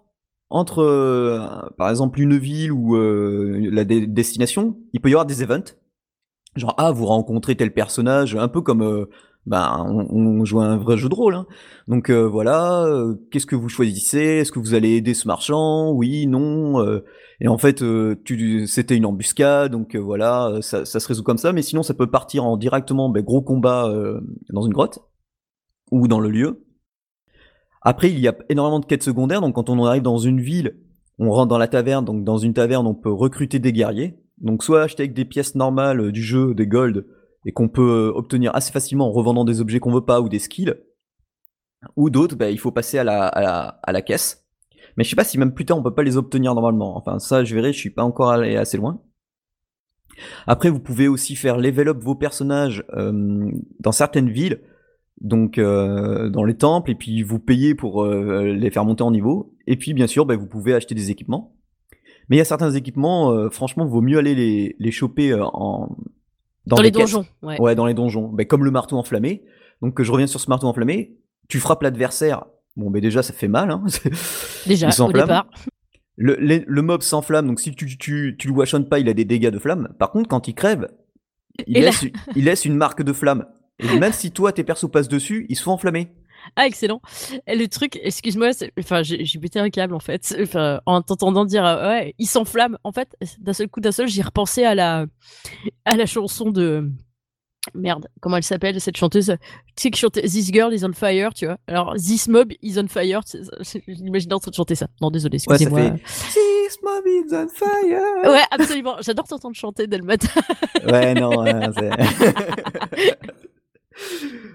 entre euh, par exemple une ville ou euh, la destination, il peut y avoir des events. Genre ah vous rencontrez tel personnage, un peu comme ben on, joue à un vrai jeu de rôle. Hein. Donc voilà, qu'est-ce que vous choisissez? Est-ce que vous allez aider ce marchand? Oui, non. Et en fait, euh, c'était une embuscade, donc euh, voilà, ça, se résout comme ça. Mais sinon, ça peut partir en directement ben, gros combat euh, dans une grotte ou dans le lieu. Après, il y a énormément de quêtes secondaires. Donc, quand on arrive dans une ville, on rentre dans la taverne. Donc, dans une taverne, on peut recruter des guerriers. Donc, soit acheter avec des pièces normales du jeu, des gold, et qu'on peut obtenir assez facilement en revendant des objets qu'on veut pas ou des skills. Ou d'autres, ben, il faut passer à la, à la caisse mais je sais pas si même plus tard on peut pas les obtenir normalement. Enfin, ça, je verrai, je suis pas encore allé assez loin. Après, vous pouvez aussi faire level up vos personnages euh, dans certaines villes, donc euh, dans les temples, et puis vous payez pour euh, les faire monter en niveau. Et puis, bien sûr, bah, vous pouvez acheter des équipements. Mais il y a certains équipements, franchement, vaut mieux aller les, les choper en dans, les donjons. Ouais. ouais. dans les donjons. Bah, comme le marteau enflammé. Donc, je reviens sur ce marteau enflammé. Tu frappes l'adversaire Bon, mais déjà, ça fait mal. Hein. *laughs* Déjà, au départ. Le, le, mob s'enflamme, donc si tu, tu, tu le one pas, il a des dégâts de flamme. Par contre, quand il crève, il, laisse, il laisse une marque de flamme. Et même si toi, tes persos passent dessus, ils se font enflammer. Ah, excellent. Et le truc, excuse-moi, enfin, j'ai pété un câble en fait. Enfin, en t'entendant dire, euh, ouais, il s'enflamme. En fait, d'un seul coup, d'un seul, j'ai repensé à la, à la chanson de Merde, comment elle s'appelle cette chanteuse? Tu sais qui chantait This Girl is on fire, tu vois? Alors This Mob is on fire, j'imagine en train de chanter ça. Non, désolé, excusez-moi. Ouais, This Mob is on fire. Ouais, absolument. J'adore t'entendre chanter dès le matin. ouais, non, *laughs* *laughs*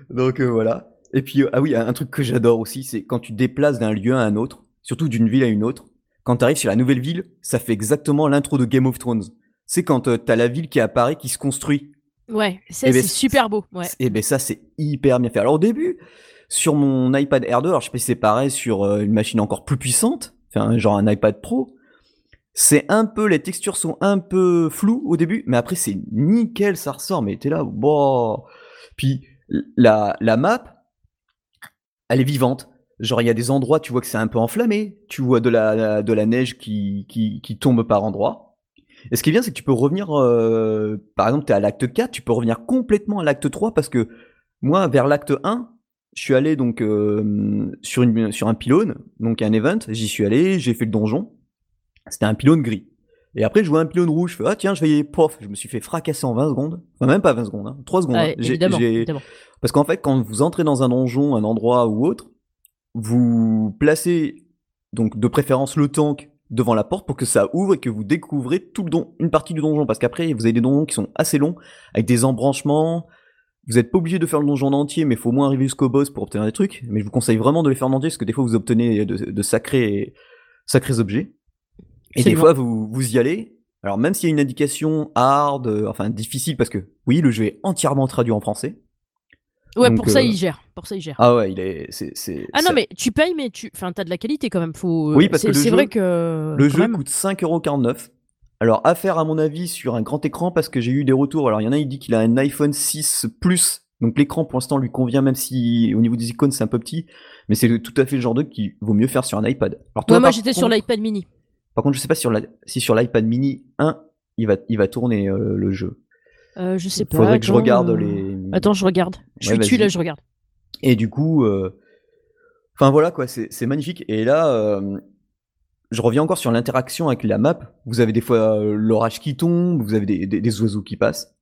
Donc euh, voilà. Et puis, euh, ah oui, un truc que j'adore aussi, c'est quand tu déplaces d'un lieu à un autre, surtout d'une ville à une autre, quand tu arrives sur la nouvelle ville, ça fait exactement l'intro de Game of Thrones. C'est quand euh, t'as la ville qui apparaît, qui se construit Ouais, ça, eh ben, c'est super beau. Ouais. Et eh ben ça, c'est hyper bien fait. Alors au début, sur mon iPad Air 2, alors je sais pas si c'est pareil sur euh, une machine encore plus puissante, enfin genre un iPad Pro, c'est un peu, les textures sont un peu floues au début, mais après c'est nickel, ça ressort, mais t'es là, bon. Puis la, la map, elle est vivante. Genre il y a des endroits, tu vois que c'est un peu enflammé, tu vois de la, de la neige qui, qui, qui tombe par endroits. Et ce qui est bien, c'est que tu peux revenir, euh, par exemple, tu es à l'acte 4, tu peux revenir complètement à l'acte 3 parce que moi, vers l'acte 1, je suis allé donc euh, sur, une, sur un pylône, donc un event, j'y suis allé, j'ai fait le donjon. C'était un pylône gris. Et après, je vois un pylône rouge, je fais, ah tiens, je vais y aller, pof, je me suis fait fracasser en 20 secondes. Enfin, même pas 20 secondes, hein, 3 secondes. Ouais, évidemment, évidemment. Parce qu'en fait, quand vous entrez dans un donjon, un endroit ou autre, vous placez donc de préférence le tank devant la porte pour que ça ouvre et que vous découvrez tout le don une partie du donjon. Parce qu'après vous avez des donjons qui sont assez longs avec des embranchements. Vous n'êtes pas obligé de faire le donjon entier mais il faut au moins arriver jusqu'au boss pour obtenir des trucs. Mais je vous conseille vraiment de les faire en entier parce que des fois vous obtenez de, sacrés sacrés objets. Et des fois vous, vous y allez. Alors même s'il y a une indication hard enfin difficile parce que oui le jeu est entièrement traduit en français Ouais, pour ça, euh, il gère. Pour ça, il gère. Ah ouais, il est. c'est ah non, mais tu payes, mais tu. Enfin, t'as de la qualité quand même. Faut... Oui, parce que c'est vrai que. Le jeu coûte 5,49€. Alors, à faire, à mon avis, sur un grand écran, parce que j'ai eu des retours. Alors, il y en a, il dit qu'il a un iPhone 6 Plus Donc l'écran pour l'instant lui convient, même si au niveau des icônes c'est un peu petit, mais c'est tout à fait le genre de qui vaut mieux faire sur un iPad. Alors toi, moi j'étais sur l'iPad mini. Par contre, je sais pas sur la... si sur l'iPad mini 1, il va, il va tourner euh, le jeu. Euh, je sais pas. Faudrait que je regarde les. Attends, je regarde. Je suis dessus là, je regarde. Et du coup, enfin voilà quoi, c'est magnifique. Et là, je reviens encore sur l'interaction avec la map. Vous avez des fois l'orage qui tombe, vous avez des, oiseaux qui passent.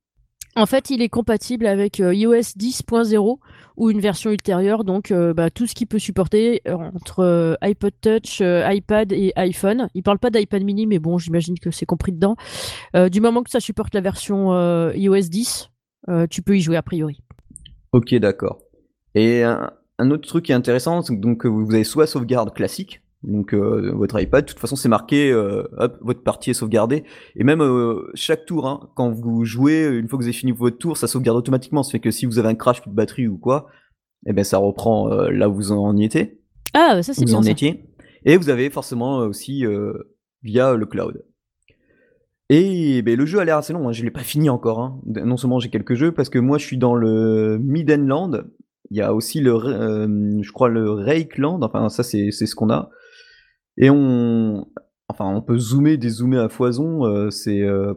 En fait, il est compatible avec euh, iOS 10.0 ou une version ultérieure, donc euh, bah, tout ce qu'il peut supporter euh, entre iPod Touch, iPad et iPhone. Il parle pas d'iPad mini, mais bon, j'imagine que c'est compris dedans. du moment que ça supporte la version iOS 10, tu peux y jouer a priori. Ok, d'accord. Et un, autre truc qui est intéressant, donc vous avez soit sauvegarde classique, donc euh, votre iPad, de toute façon c'est marqué, euh, hop, votre partie est sauvegardée. Et même euh, chaque tour, hein, quand vous jouez, une fois que vous avez fini votre tour, ça sauvegarde automatiquement. Ça fait que si vous avez un crash de batterie ou quoi, eh ben ça reprend là où vous en étiez. Ah, ça c'est bien. Vous en étiez. Et vous avez forcément aussi via le cloud. Et ben, le jeu a l'air assez long, hein. je l'ai pas fini encore. Hein. Non seulement j'ai quelques jeux, parce que moi je suis dans le Midland. Il y a aussi le, je crois le Rakeland. Enfin ça c'est ce qu'on a. Et on, enfin, on peut zoomer, dézoomer à foison. Euh, c'est, euh,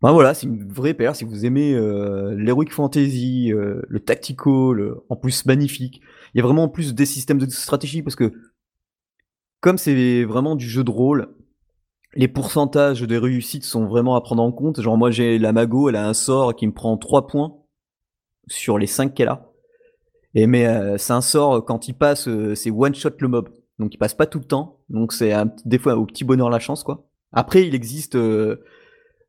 ben voilà, c'est une vraie paire. Si vous aimez euh, l'heroic fantasy, le tactical, en plus magnifique. Il y a vraiment en plus des systèmes de stratégie parce que comme c'est vraiment du jeu de rôle, les pourcentages des réussites sont vraiment à prendre en compte. Genre moi j'ai la Mago, elle a un sort qui me prend 3 points sur les 5 qu'elle a. Et mais c'est un sort quand il passe, c'est one shot le mob donc il passe pas tout le temps. Donc c'est des fois au petit bonheur la chance quoi. Après il existe euh,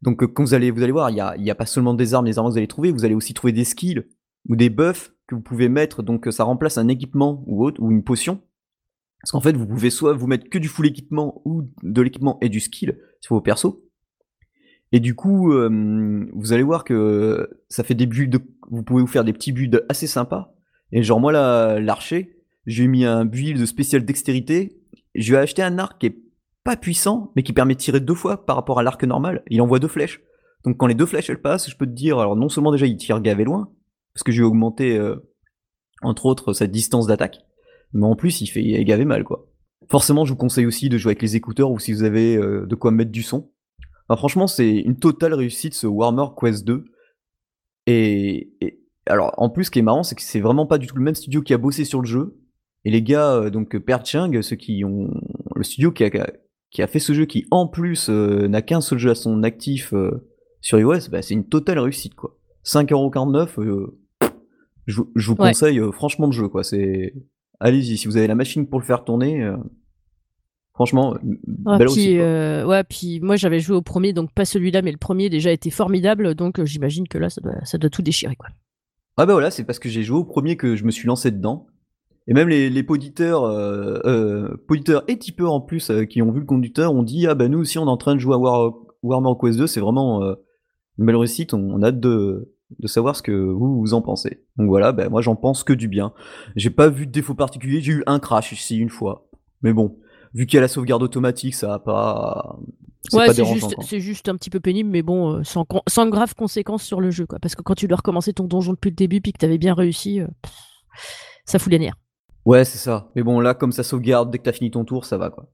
donc quand vous allez vous allez voir il y a, y pas seulement des armes, les armes que vous allez trouver, vous allez aussi trouver des skills ou des buffs que vous pouvez mettre donc ça remplace un équipement ou autre ou une potion. Parce qu'en fait vous pouvez soit vous mettre que du full équipement ou de l'équipement et du skill sur vos persos. Et du coup, euh, vous allez voir que ça fait des builds, vous pouvez vous faire des petits builds assez sympas. Et genre moi l'archer, j'ai mis un build de spécial dextérité. Je vais acheter un arc qui est pas puissant, mais qui permet de tirer deux fois par rapport à l'arc normal. Il envoie deux flèches. Donc quand les deux flèches elles passent, je peux te dire, alors non seulement déjà il tire gavé loin, parce que j'ai augmenté euh, entre autres sa distance d'attaque, mais en plus il fait gavé mal quoi. Forcément, je vous conseille aussi de jouer avec les écouteurs ou si vous avez euh, de quoi mettre du son. Alors franchement, c'est une totale réussite ce Warmer Quest 2. Et, et alors en plus, ce qui est marrant, c'est que c'est vraiment pas du tout le même studio qui a bossé sur le jeu. Et les gars, euh, donc Perching, ceux qui ont le studio qui a, qui a fait ce jeu, qui en plus euh, n'a qu'un seul jeu à son actif euh, sur iOS, bah, c'est une totale réussite quoi. 5,49€, je, je vous conseille franchement de jeu quoi. C'est allez-y si vous avez la machine pour le faire tourner. Franchement, ah, belle puis, ouais, puis moi j'avais joué au premier, donc pas celui-là, mais le premier déjà était formidable, donc j'imagine que là ça doit, ça doit tout déchirer quoi. Ah bah voilà, c'est parce que j'ai joué au premier que je me suis lancé dedans. Et même les, les poditeurs, euh, euh, et tipeurs en plus, euh, qui ont vu le conducteur, ont dit Ah bah nous aussi on est en train de jouer à War, Warhammer Quest 2, c'est vraiment une belle réussite, on, a hâte de, de savoir ce que vous, vous en pensez. Donc voilà, bah, moi j'en pense que du bien. J'ai pas vu de défaut particulier, j'ai eu un crash ici une fois. Mais bon, vu qu'il y a la sauvegarde automatique, ça a pas. Ouais, c'est juste, c'est juste un petit peu pénible, mais bon, sans, sans grave conséquence sur le jeu, quoi. Parce que quand tu dois recommencer ton donjon depuis le début, puis que t'avais bien réussi, ça fout les nerfs. Ouais, c'est ça. Mais bon, là, comme ça sauvegarde, dès que t'as fini ton tour, ça va, quoi.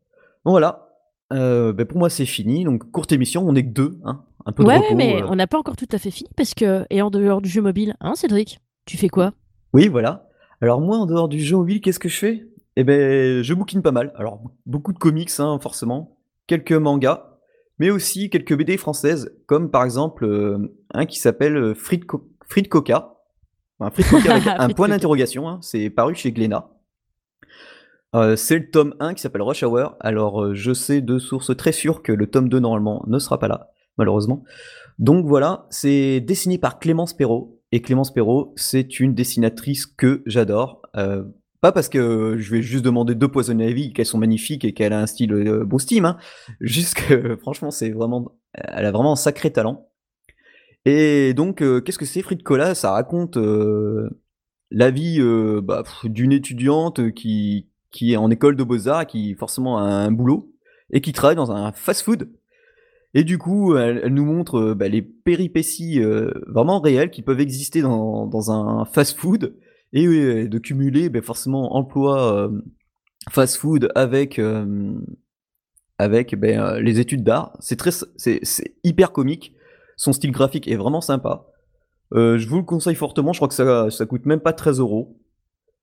Bon, voilà. Euh, ben, pour moi, c'est fini. Donc, courte émission, on est que deux, hein. Un peu de ouais, mais euh. on n'a pas encore tout à fait fini parce que, et en dehors du jeu mobile, hein, Cédric, tu fais quoi? Oui, voilà. Alors, moi, en dehors du jeu mobile, qu'est-ce que je fais? Eh ben, je bouquine pas mal. Alors, beaucoup de comics, hein, forcément. Quelques mangas, mais aussi quelques BD françaises, comme par exemple euh, un qui s'appelle Fried, Coca. Un Fried Coca avec *laughs* un point d'interrogation. Hein. C'est paru chez Glénat. Euh, c'est le tome 1 qui s'appelle Rush Hour. Alors, euh, je sais de sources très sûres que le tome 2, normalement, ne sera pas là, malheureusement. Donc voilà, c'est dessiné par Clémence Perrault. Et Clémence Perrault, c'est une dessinatrice que j'adore. Euh, pas parce que je vais juste demander deux poissons à vie, qu'elles sont magnifiques et qu'elle a un style bon steam, hein. *laughs* juste que franchement, c'est vraiment, elle a vraiment un sacré talent. Et donc, qu'est-ce que c'est Frites Cola Ça raconte la vie bah, d'une étudiante qui, qui est en école de beaux-arts, qui forcément a un boulot, et qui travaille dans un fast-food. Et du coup, elle, nous montre euh, bah, les péripéties euh, vraiment réelles qui peuvent exister dans, dans un fast-food et euh, de cumuler bah, forcément emploi euh, fast-food avec avec euh, les études d'art. C'est très, c'est hyper comique. Son style graphique est vraiment sympa. Euh, je vous le conseille fortement. Je crois que ça ça coûte même pas 13 euros.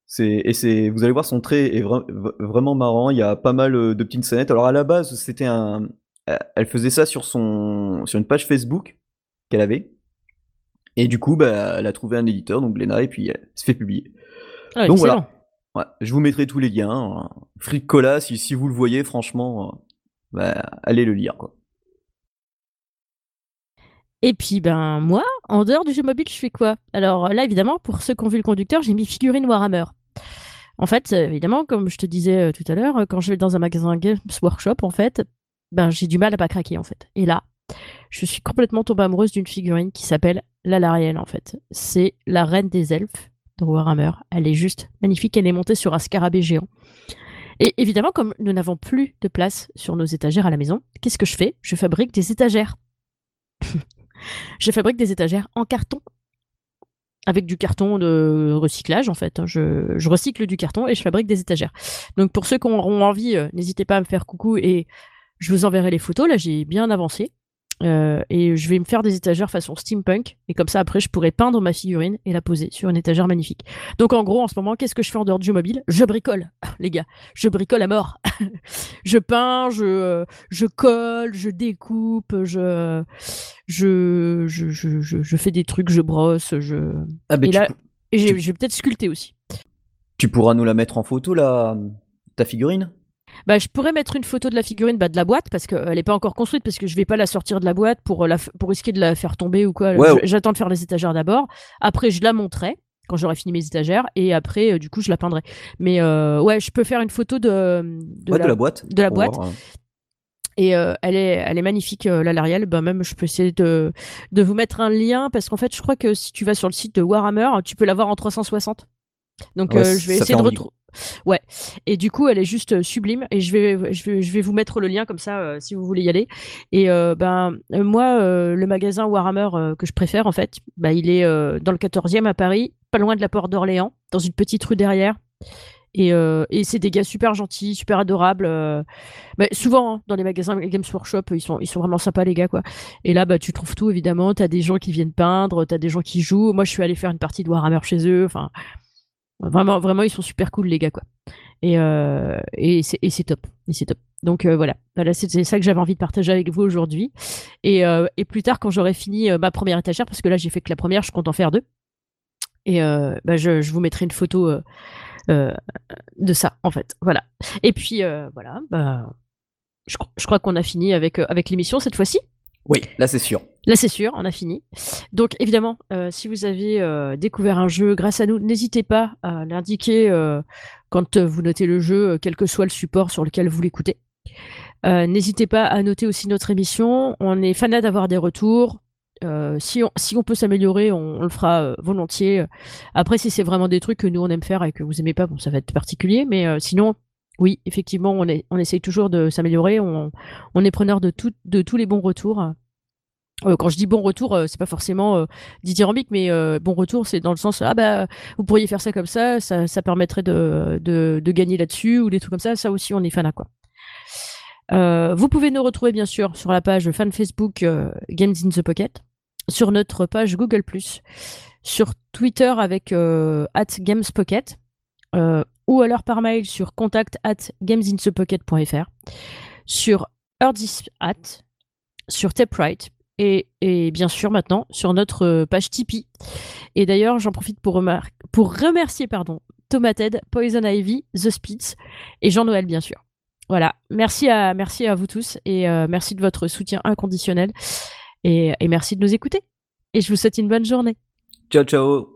C'est et c'est vous allez voir son trait est vra- vraiment marrant. Il y a pas mal euh, de petites scénettes. Alors à la base c'était un, euh, elle faisait ça sur son sur une page Facebook qu'elle avait. Et du coup bah elle a trouvé un éditeur donc Glénat et puis elle se fait publier. Ah, Donc excellent. voilà. Ouais, je vous mettrai tous les liens. hein. Fric Cola si si vous le voyez franchement, euh, bah, allez le lire quoi. Et puis, ben, moi, en dehors du jeu mobile, je fais quoi? Alors là, évidemment, pour ceux qui ont vu le conducteur, j'ai mis figurine Warhammer. En fait, euh, évidemment, comme je te disais euh, tout à l'heure, euh, quand je vais dans un magasin Games Workshop, en fait, ben, j'ai du mal à pas craquer, en fait. Et là, je suis complètement tombée amoureuse d'une figurine qui s'appelle Lalariel, en fait. C'est la reine des elfes de Warhammer. Elle est juste magnifique. Elle est montée sur un scarabée géant. Et évidemment, comme nous n'avons plus de place sur nos étagères à la maison, qu'est-ce que je fais? Je fabrique des étagères. *laughs* je fabrique des étagères en carton. Avec du carton de recyclage, en fait. Je, je recycle du carton et je fabrique des étagères. Donc, pour ceux qui auront envie, euh, n'hésitez pas à me faire coucou et je vous enverrai les photos. Là, j'ai bien avancé. Euh, et je vais me faire des étagères façon steampunk. Et comme ça, après, je pourrai peindre ma figurine et la poser sur une étagère magnifique. Donc, en gros, en ce moment, qu'est-ce que je fais en dehors du jeu mobile? Je bricole, *laughs* les gars. Je bricole à mort. *laughs* je peins, je, euh, je colle, je découpe, je, je, je, je, je, je fais des trucs, je brosse, je. Ah, ben, Et là- Et je vais peut-être sculpter aussi. tu pourras nous la mettre en photo là, ta figurine? Bah, je pourrais mettre une photo de la figurine bah, de la boîte parce qu'elle n'est pas encore construite parce que je vais pas la sortir de la boîte pour, la, f- pour risquer de la faire tomber ou quoi. Ouais. J'attends de faire les étagères d'abord. Après, je la monterai quand j'aurai fini mes étagères et après, euh, du coup, je la peindrai. Mais euh, ouais, je peux faire une photo de, de, Ouais, la, de la boîte. de la boîte. voir, euh. Et euh, elle, est, elle est magnifique, euh, la Lariel. Ben, même, je peux essayer de, de vous mettre un lien parce qu'en fait, je crois que si tu vas sur le site de Warhammer, tu peux l'avoir en 360. Donc, Ouais, euh, je vais essayer de retrouver. Ouais. Et du coup, elle est juste euh, sublime. Et je vais, je vais, je vais vous mettre le lien comme ça euh, si vous voulez y aller. Et euh, ben, moi, euh, le magasin Warhammer que je préfère, en fait, bah, il est dans le 14e à Paris, pas loin de la porte d'Orléans, dans une petite rue derrière. Et, et c'est des gars super gentils, super adorables. Mais souvent, hein, dans les magasins Games Workshop, ils sont, ils sont vraiment sympas, les gars, quoi. Et là, bah, tu trouves tout, évidemment. T'as des gens qui viennent peindre, t'as des gens qui jouent. Moi, je suis allée faire une partie de Warhammer chez eux. Enfin, vraiment, vraiment, ils sont super cool, les gars, quoi. Et, euh, et c'est top. Et c'est top. Donc euh, voilà, voilà c'est ça que j'avais envie de partager avec vous aujourd'hui. Et, euh, et plus tard, quand j'aurai fini ma première étagère, parce que là j'ai fait que la première, je compte en faire deux. Et bah, je, je vous mettrai une photo de ça, en fait. Voilà. Et puis voilà, bah, je, je crois qu'on a fini avec, avec l'émission cette fois-ci. Oui, là c'est sûr. Là, c'est sûr, on a fini. Donc, évidemment, euh, si vous avez euh, découvert un jeu grâce à nous, n'hésitez pas à l'indiquer euh, quand vous notez le jeu, quel que soit le support sur lequel vous l'écoutez. N'hésitez pas à noter aussi notre émission. On est fanat d'avoir des retours. Si, on, peut s'améliorer, on, le fera volontiers. Après, si c'est vraiment des trucs que nous on aime faire et que vous aimez pas, bon, ça va être particulier. Mais sinon, oui, effectivement, on, essaye toujours de s'améliorer. On, est preneur de, tous les bons retours. Euh, quand je dis bon retour, euh, c'est pas forcément euh, dithyrambique, mais euh, bon retour, c'est dans le sens ah bah vous pourriez faire ça comme ça, ça, permettrait de, de, gagner là-dessus ou des trucs comme ça. Ça aussi, on est fan à quoi. Vous pouvez nous retrouver bien sûr sur la page fan Facebook Games in the Pocket, sur notre page Google sur Twitter avec at GamesPocket, ou alors par mail sur contact at gamesinthepocket.fr, sur Erdis at, sur Taprite, et, et bien sûr maintenant sur notre euh, page Tipeee. Et d'ailleurs, j'en profite pour, pour remercier pardon, Thomas Ted, Poison Ivy, The Spitz et Jean-Noël, bien sûr. Voilà, merci à, merci à vous tous et euh, merci de votre soutien inconditionnel et, et merci de nous écouter. Et je vous souhaite une bonne journée. Ciao ciao